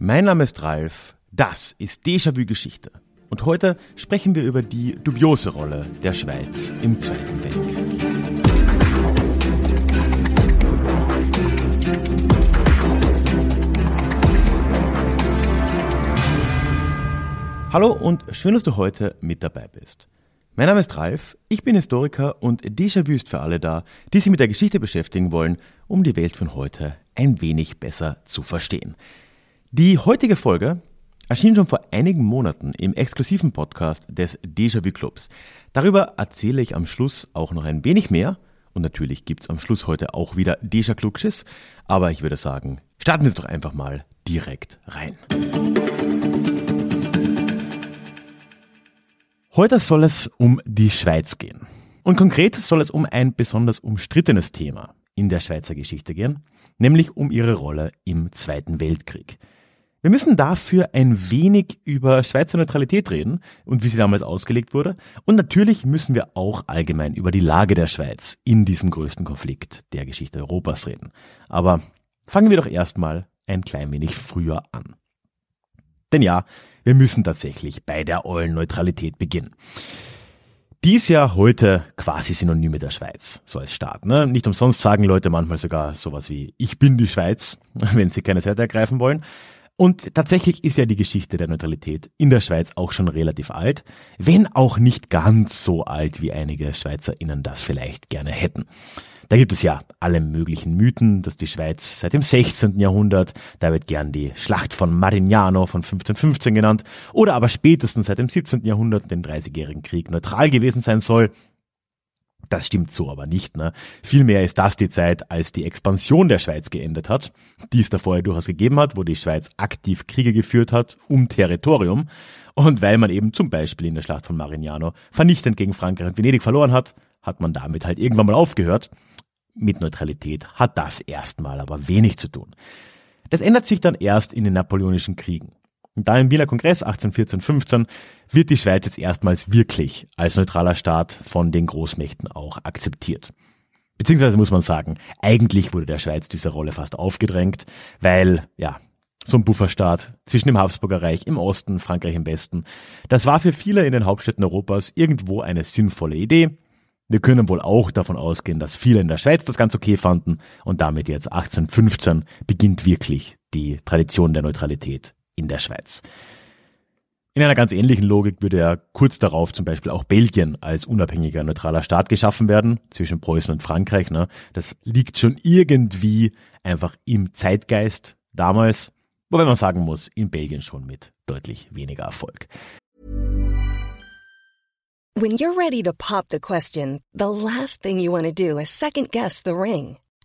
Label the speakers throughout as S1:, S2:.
S1: Mein Name ist Ralf, das ist Déjà-vu Geschichte. Und heute sprechen wir über die dubiose Rolle der Schweiz im Zweiten Weltkrieg. Hallo und schön, dass du heute mit dabei bist. Mein Name ist Ralf, ich bin Historiker und Déjà-vu ist für alle da, die sich mit der Geschichte beschäftigen wollen, um die Welt von heute ein wenig besser zu verstehen. Die heutige Folge erschien schon vor einigen Monaten im exklusiven Podcast des Déjà-vu Clubs. Darüber erzähle ich am Schluss auch noch ein wenig mehr. Und natürlich gibt's am Schluss heute auch wieder Déjà Klugschiss. Aber ich würde sagen, starten wir doch einfach mal direkt rein. Heute soll es um die Schweiz gehen. Und konkret soll es um ein besonders umstrittenes Thema in der Schweizer Geschichte gehen, nämlich um ihre Rolle im Zweiten Weltkrieg. Wir müssen dafür ein wenig über Schweizer Neutralität reden und wie sie damals ausgelegt wurde. Und natürlich müssen wir auch allgemein über die Lage der Schweiz in diesem größten Konflikt der Geschichte Europas reden. Aber fangen wir doch erstmal ein klein wenig früher an. Denn ja, wir müssen tatsächlich bei der ollen Neutralität beginnen. Die ist ja heute quasi synonym mit der Schweiz, so als Staat. Ne? Nicht umsonst sagen Leute manchmal sogar sowas wie, ich bin die Schweiz, wenn sie keine Seite ergreifen wollen. Und tatsächlich ist ja die Geschichte der Neutralität in der Schweiz auch schon relativ alt, wenn auch nicht ganz so alt, wie einige SchweizerInnen das vielleicht gerne hätten. Da gibt es ja alle möglichen Mythen, dass die Schweiz seit dem 16. Jahrhundert, da wird gern die Schlacht von Marignano von 1515 genannt, oder aber spätestens seit dem 17. Jahrhundert, dem Dreißigjährigen Krieg, neutral gewesen sein soll. Das stimmt so aber nicht. Ne? Vielmehr ist das die Zeit, als die Expansion der Schweiz geendet hat, die es da vorher durchaus gegeben hat, wo die Schweiz aktiv Kriege geführt hat um Territorium. Und weil man eben zum Beispiel in der Schlacht von Marignano vernichtend gegen Frankreich und Venedig verloren hat, hat man damit halt irgendwann mal aufgehört. Mit Neutralität hat das erstmal aber wenig zu tun. Das ändert sich dann erst in den Napoleonischen Kriegen. Und da im Wiener Kongress 1814-15 wird die Schweiz jetzt erstmals wirklich als neutraler Staat von den Großmächten auch akzeptiert. Beziehungsweise muss man sagen, eigentlich wurde der Schweiz diese Rolle fast aufgedrängt, weil, ja, so ein Bufferstaat zwischen dem Habsburger Reich im Osten, Frankreich im Westen, das war für viele in den Hauptstädten Europas irgendwo eine sinnvolle Idee. Wir können wohl auch davon ausgehen, dass viele in der Schweiz das ganz okay fanden und damit jetzt 1815 beginnt wirklich die Tradition der Neutralität in der Schweiz. In einer ganz ähnlichen Logik würde ja kurz darauf zum Beispiel auch Belgien als unabhängiger neutraler Staat geschaffen werden, zwischen Preußen und Frankreich. Ne? Das liegt schon irgendwie einfach im Zeitgeist damals, wobei man sagen muss, in Belgien schon mit deutlich weniger Erfolg.
S2: When you're ready to pop the question, the last thing you want to do is second guess the ring.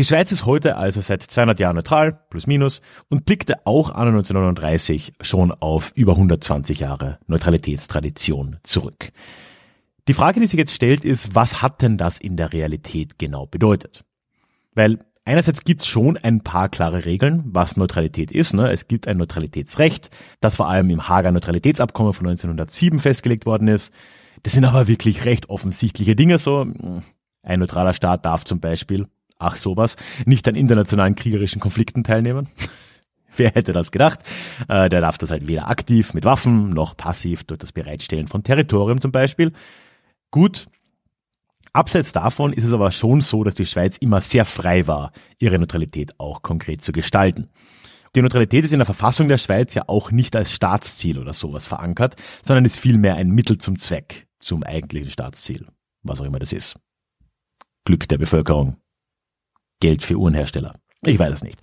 S1: Die Schweiz ist heute also seit 200 Jahren neutral, plus minus, und blickte auch an 1939 schon auf über 120 Jahre Neutralitätstradition zurück. Die Frage, die sich jetzt stellt, ist, was hat denn das in der Realität genau bedeutet? Weil einerseits gibt es schon ein paar klare Regeln, was Neutralität ist. Ne? Es gibt ein Neutralitätsrecht, das vor allem im Hager Neutralitätsabkommen von 1907 festgelegt worden ist. Das sind aber wirklich recht offensichtliche Dinge so. Ein neutraler Staat darf zum Beispiel ach sowas, nicht an internationalen kriegerischen Konflikten teilnehmen. Wer hätte das gedacht? Äh, der darf das halt weder aktiv mit Waffen noch passiv durch das Bereitstellen von Territorium zum Beispiel. Gut. Abseits davon ist es aber schon so, dass die Schweiz immer sehr frei war, ihre Neutralität auch konkret zu gestalten. Die Neutralität ist in der Verfassung der Schweiz ja auch nicht als Staatsziel oder sowas verankert, sondern ist vielmehr ein Mittel zum Zweck, zum eigentlichen Staatsziel, was auch immer das ist. Glück der Bevölkerung, Geld für Uhrenhersteller. Ich weiß es nicht.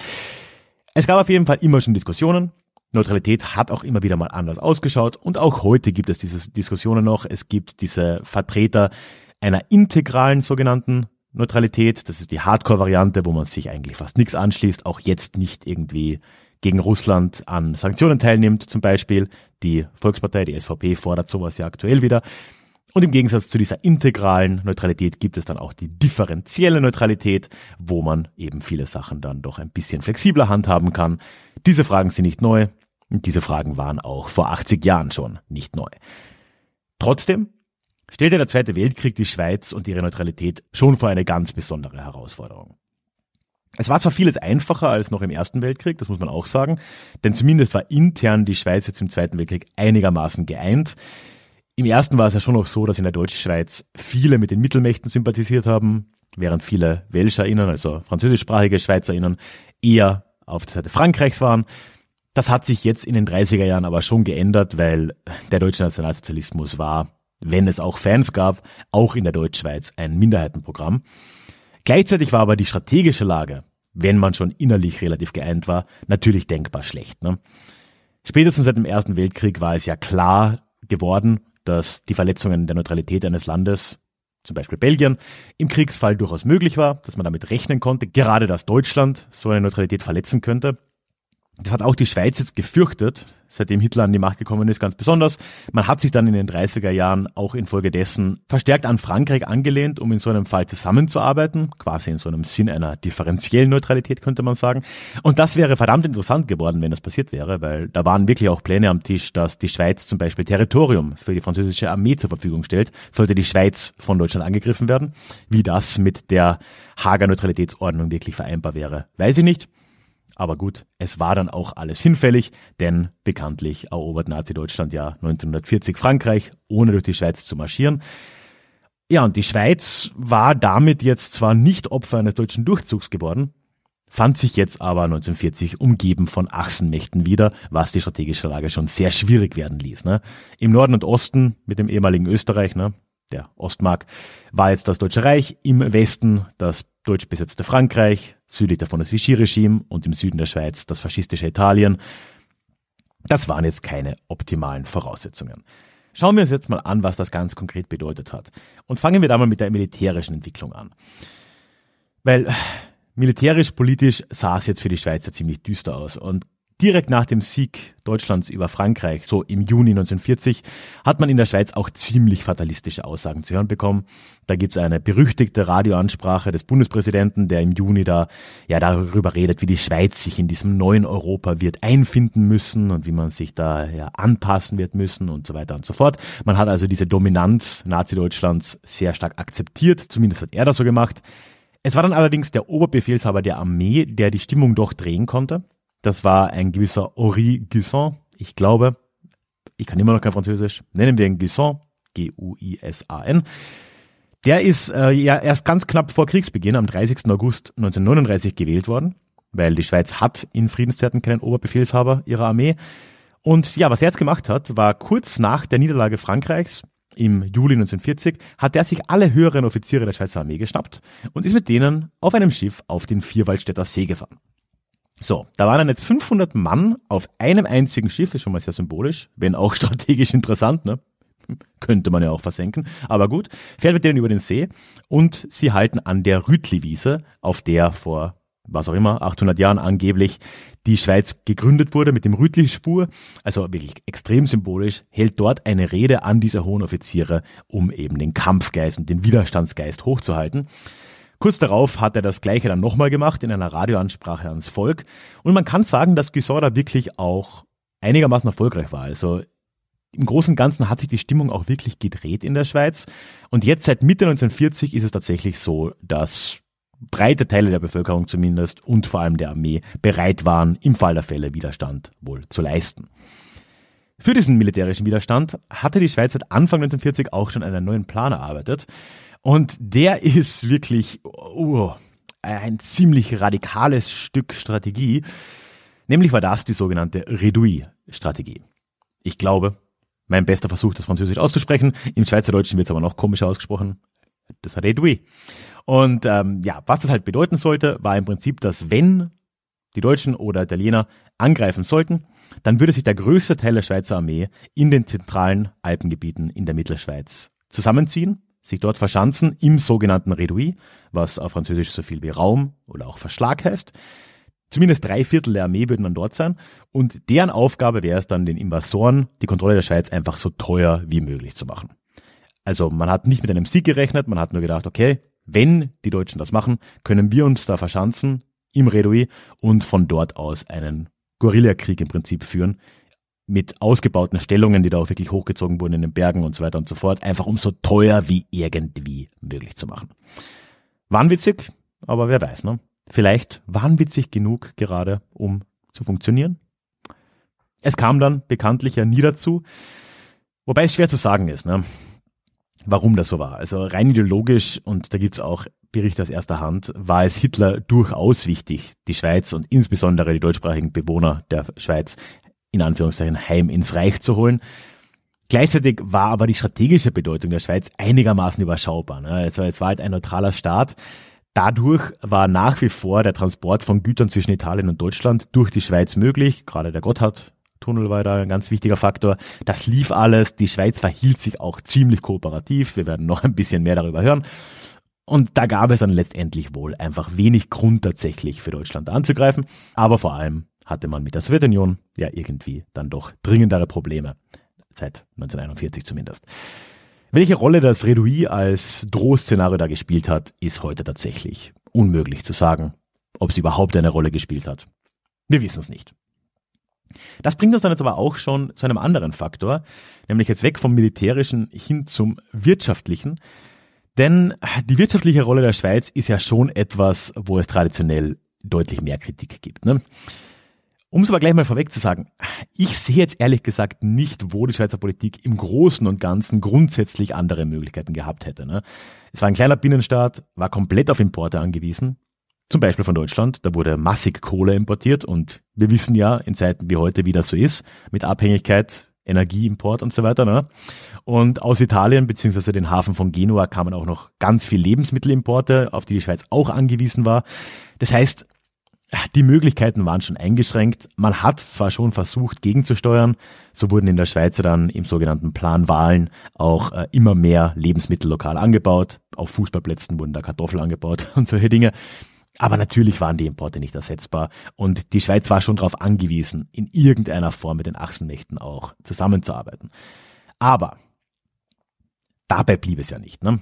S1: Es gab auf jeden Fall immer schon Diskussionen. Neutralität hat auch immer wieder mal anders ausgeschaut und auch heute gibt es diese Diskussionen noch. Es gibt diese Vertreter einer integralen sogenannten Neutralität. Das ist die Hardcore-Variante, wo man sich eigentlich fast nichts anschließt, auch jetzt nicht irgendwie gegen Russland an Sanktionen teilnimmt, zum Beispiel. Die Volkspartei, die SVP, fordert sowas ja aktuell wieder. Und im Gegensatz zu dieser integralen Neutralität gibt es dann auch die differenzielle Neutralität, wo man eben viele Sachen dann doch ein bisschen flexibler handhaben kann. Diese Fragen sind nicht neu und diese Fragen waren auch vor 80 Jahren schon nicht neu. Trotzdem stellte der Zweite Weltkrieg die Schweiz und ihre Neutralität schon vor eine ganz besondere Herausforderung. Es war zwar vieles einfacher als noch im Ersten Weltkrieg, das muss man auch sagen, denn zumindest war intern die Schweiz jetzt im Zweiten Weltkrieg einigermaßen geeint. Im Ersten war es ja schon noch so, dass in der Deutschschweiz viele mit den Mittelmächten sympathisiert haben, während viele WelscherInnen, also französischsprachige SchweizerInnen, eher auf der Seite Frankreichs waren. Das hat sich jetzt in den 30er Jahren aber schon geändert, weil der deutsche Nationalsozialismus war, wenn es auch Fans gab, auch in der Deutschschweiz ein Minderheitenprogramm. Gleichzeitig war aber die strategische Lage, wenn man schon innerlich relativ geeint war, natürlich denkbar schlecht. Ne? Spätestens seit dem Ersten Weltkrieg war es ja klar geworden, dass die Verletzungen der Neutralität eines Landes zum Beispiel Belgien, im Kriegsfall durchaus möglich war, dass man damit rechnen konnte, gerade dass Deutschland so eine Neutralität verletzen könnte. Das hat auch die Schweiz jetzt gefürchtet, seitdem Hitler an die Macht gekommen ist, ganz besonders. Man hat sich dann in den 30er Jahren auch infolgedessen verstärkt an Frankreich angelehnt, um in so einem Fall zusammenzuarbeiten, quasi in so einem Sinn einer differenziellen Neutralität, könnte man sagen. Und das wäre verdammt interessant geworden, wenn das passiert wäre, weil da waren wirklich auch Pläne am Tisch, dass die Schweiz zum Beispiel Territorium für die französische Armee zur Verfügung stellt, sollte die Schweiz von Deutschland angegriffen werden. Wie das mit der Hager Neutralitätsordnung wirklich vereinbar wäre, weiß ich nicht. Aber gut, es war dann auch alles hinfällig, denn bekanntlich erobert Nazi-Deutschland ja 1940 Frankreich, ohne durch die Schweiz zu marschieren. Ja, und die Schweiz war damit jetzt zwar nicht Opfer eines deutschen Durchzugs geworden, fand sich jetzt aber 1940 umgeben von Achsenmächten wieder, was die strategische Lage schon sehr schwierig werden ließ. Ne? Im Norden und Osten mit dem ehemaligen Österreich, ne? der Ostmark, war jetzt das Deutsche Reich, im Westen das deutsch besetzte Frankreich, südlich davon das Vichy-Regime und im Süden der Schweiz das faschistische Italien. Das waren jetzt keine optimalen Voraussetzungen. Schauen wir uns jetzt mal an, was das ganz konkret bedeutet hat. Und fangen wir da mal mit der militärischen Entwicklung an. Weil militärisch, politisch sah es jetzt für die Schweizer ziemlich düster aus. Und Direkt nach dem Sieg Deutschlands über Frankreich, so im Juni 1940, hat man in der Schweiz auch ziemlich fatalistische Aussagen zu hören bekommen. Da gibt's eine berüchtigte Radioansprache des Bundespräsidenten, der im Juni da ja darüber redet, wie die Schweiz sich in diesem neuen Europa wird einfinden müssen und wie man sich da ja anpassen wird müssen und so weiter und so fort. Man hat also diese Dominanz Nazi-Deutschlands sehr stark akzeptiert, zumindest hat er das so gemacht. Es war dann allerdings der Oberbefehlshaber der Armee, der die Stimmung doch drehen konnte. Das war ein gewisser Henri Guisson. Ich glaube, ich kann immer noch kein Französisch. Nennen wir ihn Guisson. G-U-I-S-A-N. Der ist äh, ja erst ganz knapp vor Kriegsbeginn am 30. August 1939 gewählt worden, weil die Schweiz hat in Friedenszeiten keinen Oberbefehlshaber ihrer Armee. Und ja, was er jetzt gemacht hat, war kurz nach der Niederlage Frankreichs im Juli 1940 hat er sich alle höheren Offiziere der Schweizer Armee geschnappt und ist mit denen auf einem Schiff auf den Vierwaldstätter See gefahren. So, da waren dann jetzt 500 Mann auf einem einzigen Schiff, ist schon mal sehr symbolisch, wenn auch strategisch interessant, ne? Könnte man ja auch versenken. Aber gut, fährt mit denen über den See und sie halten an der Rütli-Wiese, auf der vor, was auch immer, 800 Jahren angeblich die Schweiz gegründet wurde mit dem Rütli-Spur. Also wirklich extrem symbolisch, hält dort eine Rede an diese hohen Offiziere, um eben den Kampfgeist und den Widerstandsgeist hochzuhalten. Kurz darauf hat er das Gleiche dann nochmal gemacht in einer Radioansprache ans Volk. Und man kann sagen, dass Guisson wirklich auch einigermaßen erfolgreich war. Also im Großen und Ganzen hat sich die Stimmung auch wirklich gedreht in der Schweiz. Und jetzt seit Mitte 1940 ist es tatsächlich so, dass breite Teile der Bevölkerung zumindest und vor allem der Armee bereit waren, im Fall der Fälle Widerstand wohl zu leisten. Für diesen militärischen Widerstand hatte die Schweiz seit Anfang 1940 auch schon einen neuen Plan erarbeitet. Und der ist wirklich uh, ein ziemlich radikales Stück Strategie. Nämlich war das die sogenannte Redouille-Strategie. Ich glaube, mein bester Versuch, das Französisch auszusprechen. Im Schweizerdeutschen wird es aber noch komischer ausgesprochen. Das Redouille. Und ähm, ja, was das halt bedeuten sollte, war im Prinzip, dass wenn die Deutschen oder Italiener angreifen sollten, dann würde sich der größte Teil der Schweizer Armee in den zentralen Alpengebieten in der Mittelschweiz zusammenziehen sich dort verschanzen im sogenannten Redouis, was auf Französisch so viel wie Raum oder auch Verschlag heißt. Zumindest drei Viertel der Armee würden dann dort sein und deren Aufgabe wäre es dann, den Invasoren die Kontrolle der Schweiz einfach so teuer wie möglich zu machen. Also man hat nicht mit einem Sieg gerechnet, man hat nur gedacht, okay, wenn die Deutschen das machen, können wir uns da verschanzen im Redouis und von dort aus einen Guerillakrieg im Prinzip führen mit ausgebauten Stellungen, die da auch wirklich hochgezogen wurden in den Bergen und so weiter und so fort, einfach um so teuer wie irgendwie möglich zu machen. Wahnwitzig, aber wer weiß, ne? Vielleicht wahnwitzig genug gerade, um zu funktionieren. Es kam dann bekanntlich ja nie dazu, wobei es schwer zu sagen ist, ne? warum das so war. Also rein ideologisch, und da gibt's auch Berichte aus erster Hand, war es Hitler durchaus wichtig, die Schweiz und insbesondere die deutschsprachigen Bewohner der Schweiz in Anführungszeichen heim ins Reich zu holen. Gleichzeitig war aber die strategische Bedeutung der Schweiz einigermaßen überschaubar. Ne? Also es war halt ein neutraler Staat. Dadurch war nach wie vor der Transport von Gütern zwischen Italien und Deutschland durch die Schweiz möglich. Gerade der Gotthardtunnel war da ein ganz wichtiger Faktor. Das lief alles. Die Schweiz verhielt sich auch ziemlich kooperativ. Wir werden noch ein bisschen mehr darüber hören. Und da gab es dann letztendlich wohl einfach wenig Grund tatsächlich für Deutschland anzugreifen. Aber vor allem hatte man mit der Sowjetunion ja irgendwie dann doch dringendere Probleme. Seit 1941 zumindest. Welche Rolle das Redouis als Drohszenario da gespielt hat, ist heute tatsächlich unmöglich zu sagen, ob sie überhaupt eine Rolle gespielt hat. Wir wissen es nicht. Das bringt uns dann jetzt aber auch schon zu einem anderen Faktor, nämlich jetzt weg vom militärischen hin zum wirtschaftlichen. Denn die wirtschaftliche Rolle der Schweiz ist ja schon etwas, wo es traditionell deutlich mehr Kritik gibt. Ne? Um es aber gleich mal vorweg zu sagen, ich sehe jetzt ehrlich gesagt nicht, wo die Schweizer Politik im Großen und Ganzen grundsätzlich andere Möglichkeiten gehabt hätte. Ne? Es war ein kleiner Binnenstaat, war komplett auf Importe angewiesen. Zum Beispiel von Deutschland, da wurde massig Kohle importiert und wir wissen ja in Zeiten wie heute, wie das so ist, mit Abhängigkeit, Energieimport und so weiter. Ne? Und aus Italien beziehungsweise den Hafen von Genua kamen auch noch ganz viel Lebensmittelimporte, auf die die Schweiz auch angewiesen war. Das heißt, die Möglichkeiten waren schon eingeschränkt. Man hat zwar schon versucht, gegenzusteuern, so wurden in der Schweiz dann im sogenannten Plan Wahlen auch äh, immer mehr Lebensmittel lokal angebaut. Auf Fußballplätzen wurden da Kartoffeln angebaut und solche Dinge. Aber natürlich waren die Importe nicht ersetzbar und die Schweiz war schon darauf angewiesen, in irgendeiner Form mit den Achsenmächten auch zusammenzuarbeiten. Aber dabei blieb es ja nicht. Ne?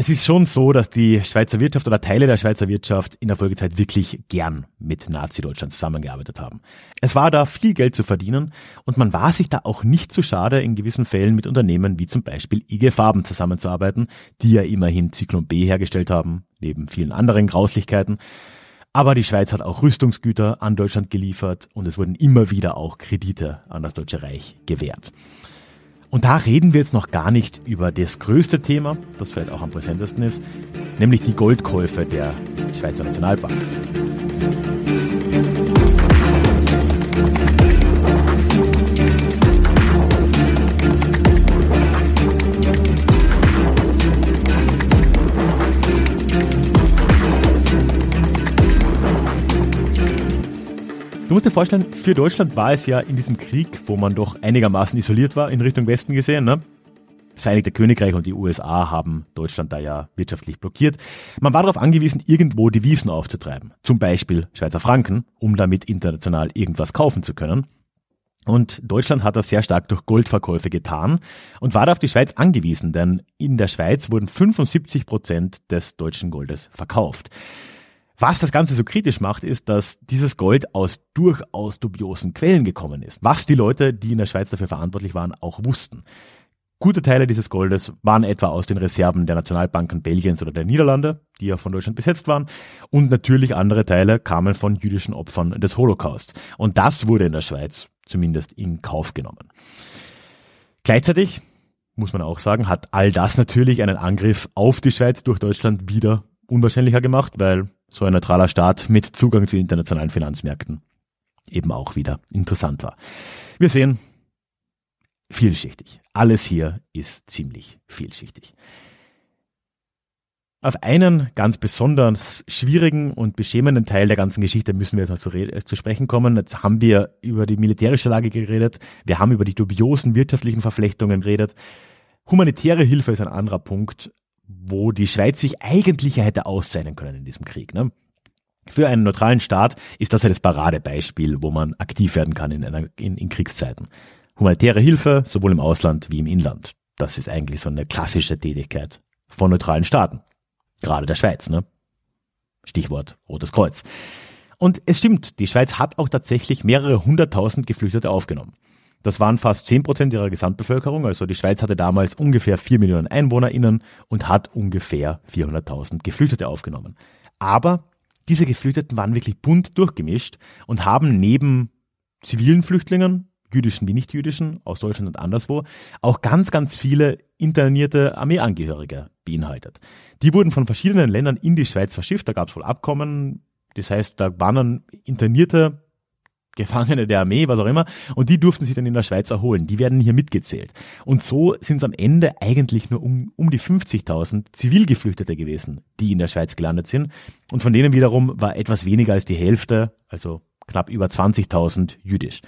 S1: Es ist schon so, dass die Schweizer Wirtschaft oder Teile der Schweizer Wirtschaft in der Folgezeit wirklich gern mit Nazi-Deutschland zusammengearbeitet haben. Es war da viel Geld zu verdienen und man war sich da auch nicht zu schade, in gewissen Fällen mit Unternehmen wie zum Beispiel IG Farben zusammenzuarbeiten, die ja immerhin Zyklon B hergestellt haben, neben vielen anderen Grauslichkeiten. Aber die Schweiz hat auch Rüstungsgüter an Deutschland geliefert und es wurden immer wieder auch Kredite an das Deutsche Reich gewährt. Und da reden wir jetzt noch gar nicht über das größte Thema, das vielleicht auch am präsentesten ist, nämlich die Goldkäufe der Schweizer Nationalbank. Dir vorstellen, für Deutschland war es ja in diesem Krieg, wo man doch einigermaßen isoliert war, in Richtung Westen gesehen, ne? Das Vereinigte Königreich und die USA haben Deutschland da ja wirtschaftlich blockiert. Man war darauf angewiesen, irgendwo Devisen aufzutreiben. Zum Beispiel Schweizer Franken, um damit international irgendwas kaufen zu können. Und Deutschland hat das sehr stark durch Goldverkäufe getan und war da auf die Schweiz angewiesen, denn in der Schweiz wurden 75 Prozent des deutschen Goldes verkauft. Was das Ganze so kritisch macht, ist, dass dieses Gold aus durchaus dubiosen Quellen gekommen ist. Was die Leute, die in der Schweiz dafür verantwortlich waren, auch wussten. Gute Teile dieses Goldes waren etwa aus den Reserven der Nationalbanken Belgiens oder der Niederlande, die ja von Deutschland besetzt waren. Und natürlich andere Teile kamen von jüdischen Opfern des Holocaust. Und das wurde in der Schweiz zumindest in Kauf genommen. Gleichzeitig muss man auch sagen, hat all das natürlich einen Angriff auf die Schweiz durch Deutschland wieder unwahrscheinlicher gemacht, weil so ein neutraler Staat mit Zugang zu internationalen Finanzmärkten eben auch wieder interessant war. Wir sehen, vielschichtig. Alles hier ist ziemlich vielschichtig. Auf einen ganz besonders schwierigen und beschämenden Teil der ganzen Geschichte müssen wir jetzt noch zu, äh, zu, sprechen kommen. Jetzt haben wir über die militärische Lage geredet, wir haben über die dubiosen wirtschaftlichen Verflechtungen geredet. Humanitäre Hilfe ist ein anderer Punkt, wo die Schweiz sich eigentlich hätte auszeichnen können in diesem Krieg. Ne? Für einen neutralen Staat ist das ja das Paradebeispiel, wo man aktiv werden kann in, einer, in, in Kriegszeiten. Humanitäre Hilfe, sowohl im Ausland wie im Inland. Das ist eigentlich so eine klassische Tätigkeit von neutralen Staaten. Gerade der Schweiz, ne? Stichwort Rotes Kreuz. Und es stimmt, die Schweiz hat auch tatsächlich mehrere hunderttausend Geflüchtete aufgenommen. Das waren fast zehn Prozent ihrer Gesamtbevölkerung, also die Schweiz hatte damals ungefähr vier Millionen EinwohnerInnen und hat ungefähr 400.000 Geflüchtete aufgenommen. Aber diese Geflüchteten waren wirklich bunt durchgemischt und haben neben zivilen Flüchtlingen, jüdischen wie nicht jüdischen, aus Deutschland und anderswo, auch ganz, ganz viele internierte Armeeangehörige beinhaltet. Die wurden von verschiedenen Ländern in die Schweiz verschifft, da gab es wohl Abkommen, das heißt, da waren dann internierte Gefangene der Armee, was auch immer, und die durften sich dann in der Schweiz erholen. Die werden hier mitgezählt. Und so sind es am Ende eigentlich nur um, um die 50.000 Zivilgeflüchtete gewesen, die in der Schweiz gelandet sind. Und von denen wiederum war etwas weniger als die Hälfte, also knapp über 20.000 jüdisch.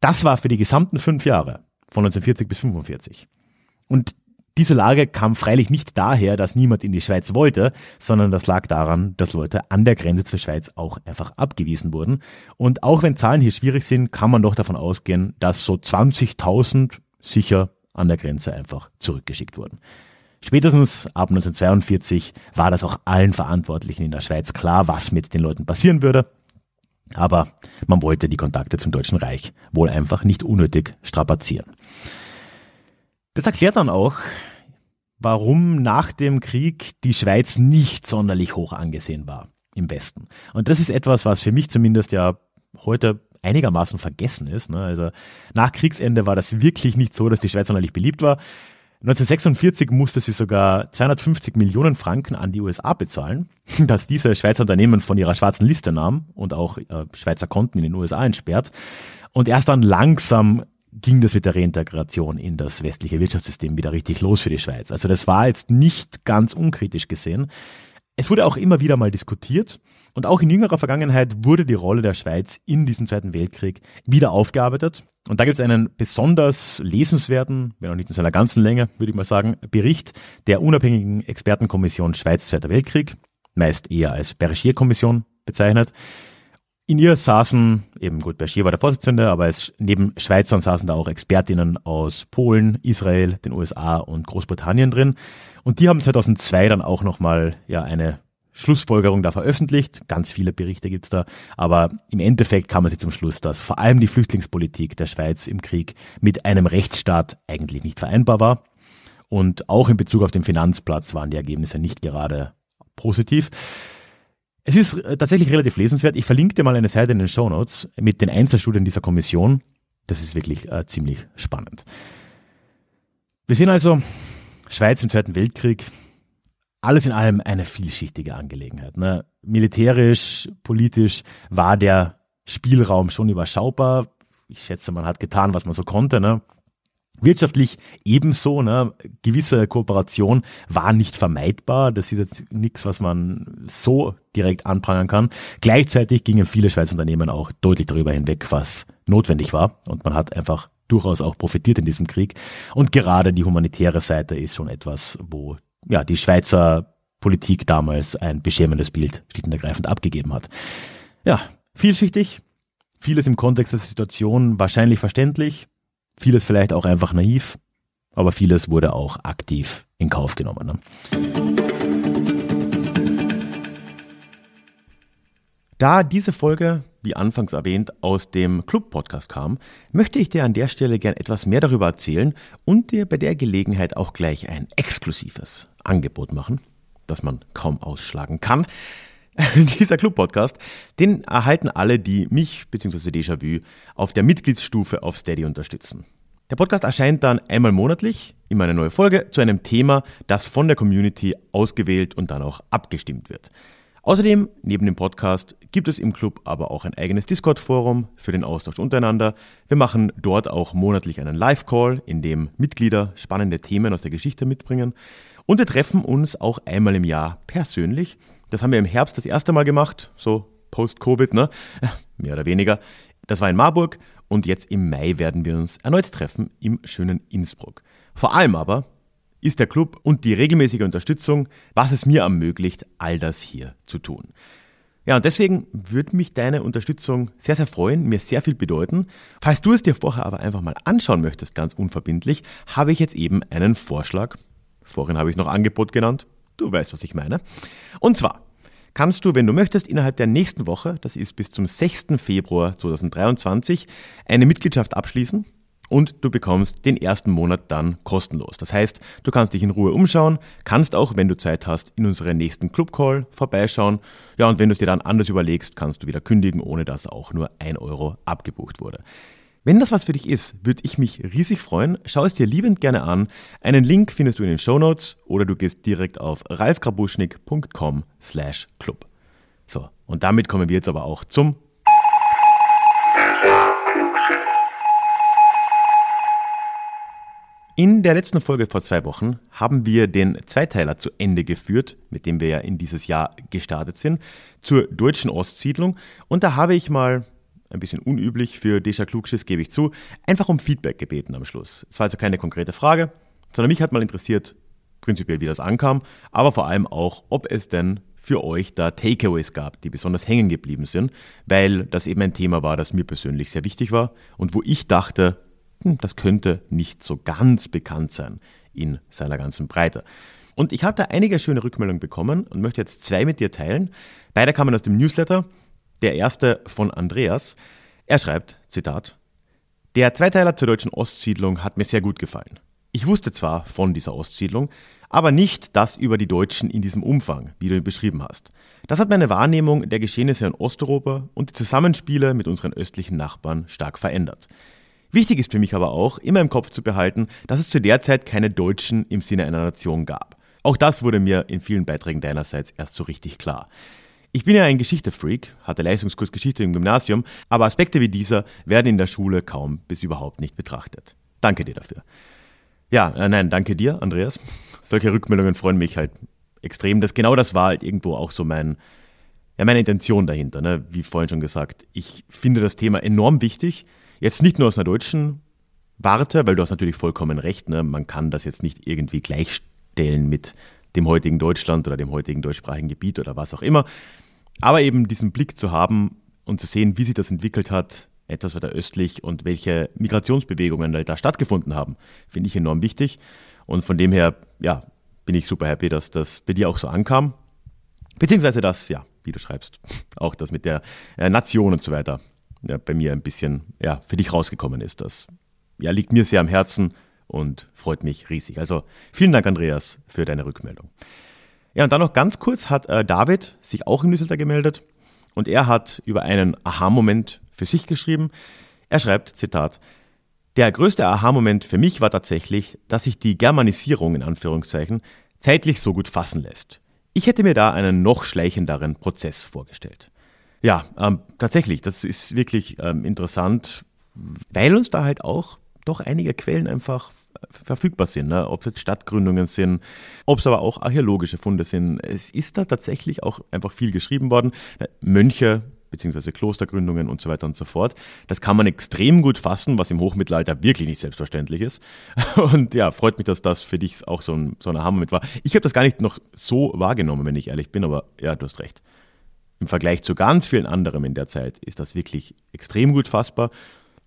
S1: Das war für die gesamten fünf Jahre, von 1940 bis 1945. Und diese Lage kam freilich nicht daher, dass niemand in die Schweiz wollte, sondern das lag daran, dass Leute an der Grenze zur Schweiz auch einfach abgewiesen wurden. Und auch wenn Zahlen hier schwierig sind, kann man doch davon ausgehen, dass so 20.000 sicher an der Grenze einfach zurückgeschickt wurden. Spätestens ab 1942 war das auch allen Verantwortlichen in der Schweiz klar, was mit den Leuten passieren würde. Aber man wollte die Kontakte zum Deutschen Reich wohl einfach nicht unnötig strapazieren. Das erklärt dann auch, warum nach dem Krieg die Schweiz nicht sonderlich hoch angesehen war im Westen. Und das ist etwas, was für mich zumindest ja heute einigermaßen vergessen ist. Ne? Also nach Kriegsende war das wirklich nicht so, dass die Schweiz sonderlich beliebt war. 1946 musste sie sogar 250 Millionen Franken an die USA bezahlen, dass diese Schweizer Unternehmen von ihrer schwarzen Liste nahm und auch äh, Schweizer Konten in den USA entsperrt. Und erst dann langsam ging das mit der Reintegration in das westliche Wirtschaftssystem wieder richtig los für die Schweiz. Also das war jetzt nicht ganz unkritisch gesehen. Es wurde auch immer wieder mal diskutiert und auch in jüngerer Vergangenheit wurde die Rolle der Schweiz in diesem Zweiten Weltkrieg wieder aufgearbeitet. Und da gibt es einen besonders lesenswerten, wenn auch nicht in seiner ganzen Länge, würde ich mal sagen, Bericht der unabhängigen Expertenkommission Schweiz Zweiter Weltkrieg, meist eher als Bergier-Kommission bezeichnet. In ihr saßen, eben gut, Bergier war der Vorsitzende, aber es, neben Schweizern saßen da auch Expertinnen aus Polen, Israel, den USA und Großbritannien drin. Und die haben 2002 dann auch nochmal ja, eine Schlussfolgerung da veröffentlicht. Ganz viele Berichte gibt's da. Aber im Endeffekt kam man sich zum Schluss, dass vor allem die Flüchtlingspolitik der Schweiz im Krieg mit einem Rechtsstaat eigentlich nicht vereinbar war. Und auch in Bezug auf den Finanzplatz waren die Ergebnisse nicht gerade positiv. Es ist äh, tatsächlich relativ lesenswert. Ich verlinke dir mal eine Seite in den Show Notes mit den Einzelstudien dieser Kommission. Das ist wirklich äh, ziemlich spannend. Wir sehen also Schweiz im Zweiten Weltkrieg. Alles in allem eine vielschichtige Angelegenheit. Ne? Militärisch, politisch war der Spielraum schon überschaubar. Ich schätze, man hat getan, was man so konnte. Ne? Wirtschaftlich ebenso, ne? gewisse Kooperation war nicht vermeidbar. Das ist jetzt nichts, was man so direkt anprangern kann. Gleichzeitig gingen viele Schweizer Unternehmen auch deutlich darüber hinweg, was notwendig war. Und man hat einfach durchaus auch profitiert in diesem Krieg. Und gerade die humanitäre Seite ist schon etwas, wo ja die Schweizer Politik damals ein beschämendes Bild schlicht und ergreifend abgegeben hat. Ja, vielschichtig, vieles im Kontext der Situation wahrscheinlich verständlich, Vieles vielleicht auch einfach naiv, aber vieles wurde auch aktiv in Kauf genommen. Ne? Da diese Folge, wie anfangs erwähnt, aus dem Club-Podcast kam, möchte ich dir an der Stelle gern etwas mehr darüber erzählen und dir bei der Gelegenheit auch gleich ein exklusives Angebot machen, das man kaum ausschlagen kann. dieser Club-Podcast, den erhalten alle, die mich bzw. Déjà-vu auf der Mitgliedsstufe auf Steady unterstützen. Der Podcast erscheint dann einmal monatlich, immer eine neue Folge, zu einem Thema, das von der Community ausgewählt und dann auch abgestimmt wird. Außerdem, neben dem Podcast, gibt es im Club aber auch ein eigenes Discord-Forum für den Austausch untereinander. Wir machen dort auch monatlich einen Live-Call, in dem Mitglieder spannende Themen aus der Geschichte mitbringen. Und wir treffen uns auch einmal im Jahr persönlich. Das haben wir im Herbst das erste Mal gemacht, so post-Covid, ne? Mehr oder weniger. Das war in Marburg und jetzt im Mai werden wir uns erneut treffen im schönen Innsbruck. Vor allem aber ist der Club und die regelmäßige Unterstützung, was es mir ermöglicht, all das hier zu tun. Ja, und deswegen würde mich deine Unterstützung sehr, sehr freuen, mir sehr viel bedeuten. Falls du es dir vorher aber einfach mal anschauen möchtest, ganz unverbindlich, habe ich jetzt eben einen Vorschlag. Vorhin habe ich es noch Angebot genannt. Du weißt, was ich meine. Und zwar kannst du, wenn du möchtest, innerhalb der nächsten Woche, das ist bis zum 6. Februar 2023, eine Mitgliedschaft abschließen und du bekommst den ersten Monat dann kostenlos. Das heißt, du kannst dich in Ruhe umschauen, kannst auch, wenn du Zeit hast, in unseren nächsten Club-Call vorbeischauen. Ja, und wenn du es dir dann anders überlegst, kannst du wieder kündigen, ohne dass auch nur ein Euro abgebucht wurde. Wenn das was für dich ist, würde ich mich riesig freuen. Schau es dir liebend gerne an. Einen Link findest du in den Show Notes oder du gehst direkt auf ralfgrabuschnick.com slash club. So, und damit kommen wir jetzt aber auch zum In der letzten Folge vor zwei Wochen haben wir den Zweiteiler zu Ende geführt, mit dem wir ja in dieses Jahr gestartet sind, zur deutschen Ostsiedlung. Und da habe ich mal ein bisschen unüblich für Deja Klugschiss, gebe ich zu, einfach um Feedback gebeten am Schluss. Es war also keine konkrete Frage, sondern mich hat mal interessiert, prinzipiell wie das ankam, aber vor allem auch, ob es denn für euch da Takeaways gab, die besonders hängen geblieben sind, weil das eben ein Thema war, das mir persönlich sehr wichtig war und wo ich dachte, hm, das könnte nicht so ganz bekannt sein in seiner ganzen Breite. Und ich habe da einige schöne Rückmeldungen bekommen und möchte jetzt zwei mit dir teilen. Beide kamen aus dem Newsletter der erste von Andreas. Er schreibt, Zitat, der Zweiteiler zur deutschen Ostsiedlung hat mir sehr gut gefallen. Ich wusste zwar von dieser Ostsiedlung, aber nicht das über die Deutschen in diesem Umfang, wie du ihn beschrieben hast. Das hat meine Wahrnehmung der Geschehnisse in Osteuropa und die Zusammenspiele mit unseren östlichen Nachbarn stark verändert. Wichtig ist für mich aber auch, immer im Kopf zu behalten, dass es zu der Zeit keine Deutschen im Sinne einer Nation gab. Auch das wurde mir in vielen Beiträgen deinerseits erst so richtig klar. Ich bin ja ein Geschichte-Freak, hatte Leistungskurs Geschichte im Gymnasium, aber Aspekte wie dieser werden in der Schule kaum bis überhaupt nicht betrachtet. Danke dir dafür. Ja, äh, nein, danke dir, Andreas. Solche Rückmeldungen freuen mich halt extrem. Das genau das war halt irgendwo auch so mein, ja, meine Intention dahinter. Ne? Wie vorhin schon gesagt, ich finde das Thema enorm wichtig. Jetzt nicht nur aus einer deutschen Warte, weil du hast natürlich vollkommen recht. Ne? Man kann das jetzt nicht irgendwie gleichstellen mit dem heutigen Deutschland oder dem heutigen deutschsprachigen Gebiet oder was auch immer. Aber eben diesen Blick zu haben und zu sehen, wie sich das entwickelt hat, etwas weiter östlich und welche Migrationsbewegungen da stattgefunden haben, finde ich enorm wichtig. Und von dem her, ja, bin ich super happy, dass das bei dir auch so ankam. Beziehungsweise das, ja, wie du schreibst, auch das mit der äh, Nation und so weiter ja, bei mir ein bisschen ja, für dich rausgekommen ist. Das ja, liegt mir sehr am Herzen und freut mich riesig. Also vielen Dank, Andreas, für deine Rückmeldung. Ja, und dann noch ganz kurz hat äh, David sich auch in Newsletter gemeldet und er hat über einen Aha-Moment für sich geschrieben. Er schreibt, Zitat, der größte Aha-Moment für mich war tatsächlich, dass sich die Germanisierung in Anführungszeichen zeitlich so gut fassen lässt. Ich hätte mir da einen noch schleichenderen Prozess vorgestellt. Ja, ähm, tatsächlich, das ist wirklich ähm, interessant, weil uns da halt auch doch einige Quellen einfach verfügbar sind, ne? ob es jetzt Stadtgründungen sind, ob es aber auch archäologische Funde sind. Es ist da tatsächlich auch einfach viel geschrieben worden. Mönche beziehungsweise Klostergründungen und so weiter und so fort. Das kann man extrem gut fassen, was im Hochmittelalter wirklich nicht selbstverständlich ist. Und ja, freut mich, dass das für dich auch so ein, so ein Hammer mit war. Ich habe das gar nicht noch so wahrgenommen, wenn ich ehrlich bin, aber ja, du hast recht. Im Vergleich zu ganz vielen anderen in der Zeit ist das wirklich extrem gut fassbar.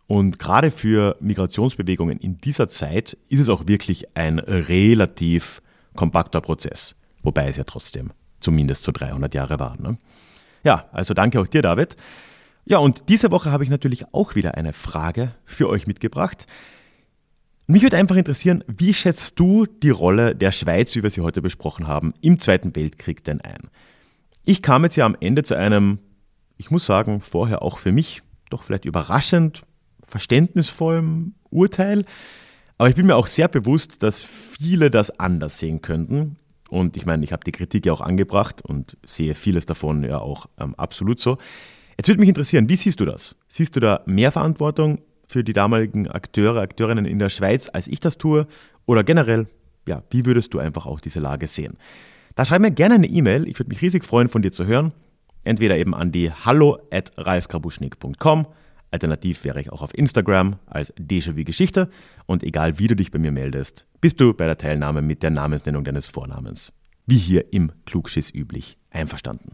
S1: Und gerade für Migrationsbewegungen in dieser Zeit ist es auch wirklich ein relativ kompakter Prozess, wobei es ja trotzdem zumindest so 300 Jahre waren. Ne? Ja, also danke auch dir, David. Ja, und diese Woche habe ich natürlich auch wieder eine Frage für euch mitgebracht. Mich würde einfach interessieren, wie schätzt du die Rolle der Schweiz, wie wir sie heute besprochen haben, im Zweiten Weltkrieg denn ein? Ich kam jetzt ja am Ende zu einem, ich muss sagen, vorher auch für mich doch vielleicht überraschend verständnisvollem Urteil. Aber ich bin mir auch sehr bewusst, dass viele das anders sehen könnten. Und ich meine, ich habe die Kritik ja auch angebracht und sehe vieles davon ja auch ähm, absolut so. Jetzt würde mich interessieren, wie siehst du das? Siehst du da mehr Verantwortung für die damaligen Akteure, Akteurinnen in der Schweiz, als ich das tue? Oder generell, ja, wie würdest du einfach auch diese Lage sehen? Da schreib mir gerne eine E-Mail. Ich würde mich riesig freuen, von dir zu hören. Entweder eben an die hallo at ralfkrabuschnik.com. Alternativ wäre ich auch auf Instagram als Déjà-vu Geschichte. Und egal wie du dich bei mir meldest, bist du bei der Teilnahme mit der Namensnennung deines Vornamens, wie hier im Klugschiss üblich, einverstanden.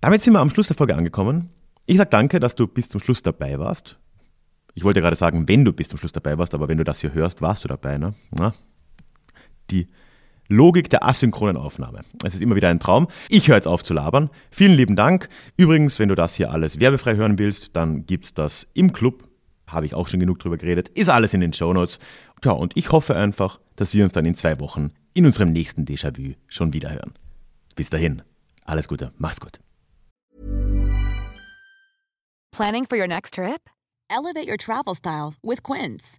S1: Damit sind wir am Schluss der Folge angekommen. Ich sage danke, dass du bis zum Schluss dabei warst. Ich wollte gerade sagen, wenn du bis zum Schluss dabei warst, aber wenn du das hier hörst, warst du dabei. Ne? Na? Die Logik der asynchronen Aufnahme. Es ist immer wieder ein Traum. Ich höre jetzt auf zu labern. Vielen lieben Dank. Übrigens, wenn du das hier alles werbefrei hören willst, dann gibt's das im Club. Habe ich auch schon genug drüber geredet. Ist alles in den Show Notes. Tja, und ich hoffe einfach, dass wir uns dann in zwei Wochen in unserem nächsten Déjà-vu schon wieder hören. Bis dahin. Alles Gute. Mach's gut.
S3: Planning for your next trip? Elevate your travel style with Quince.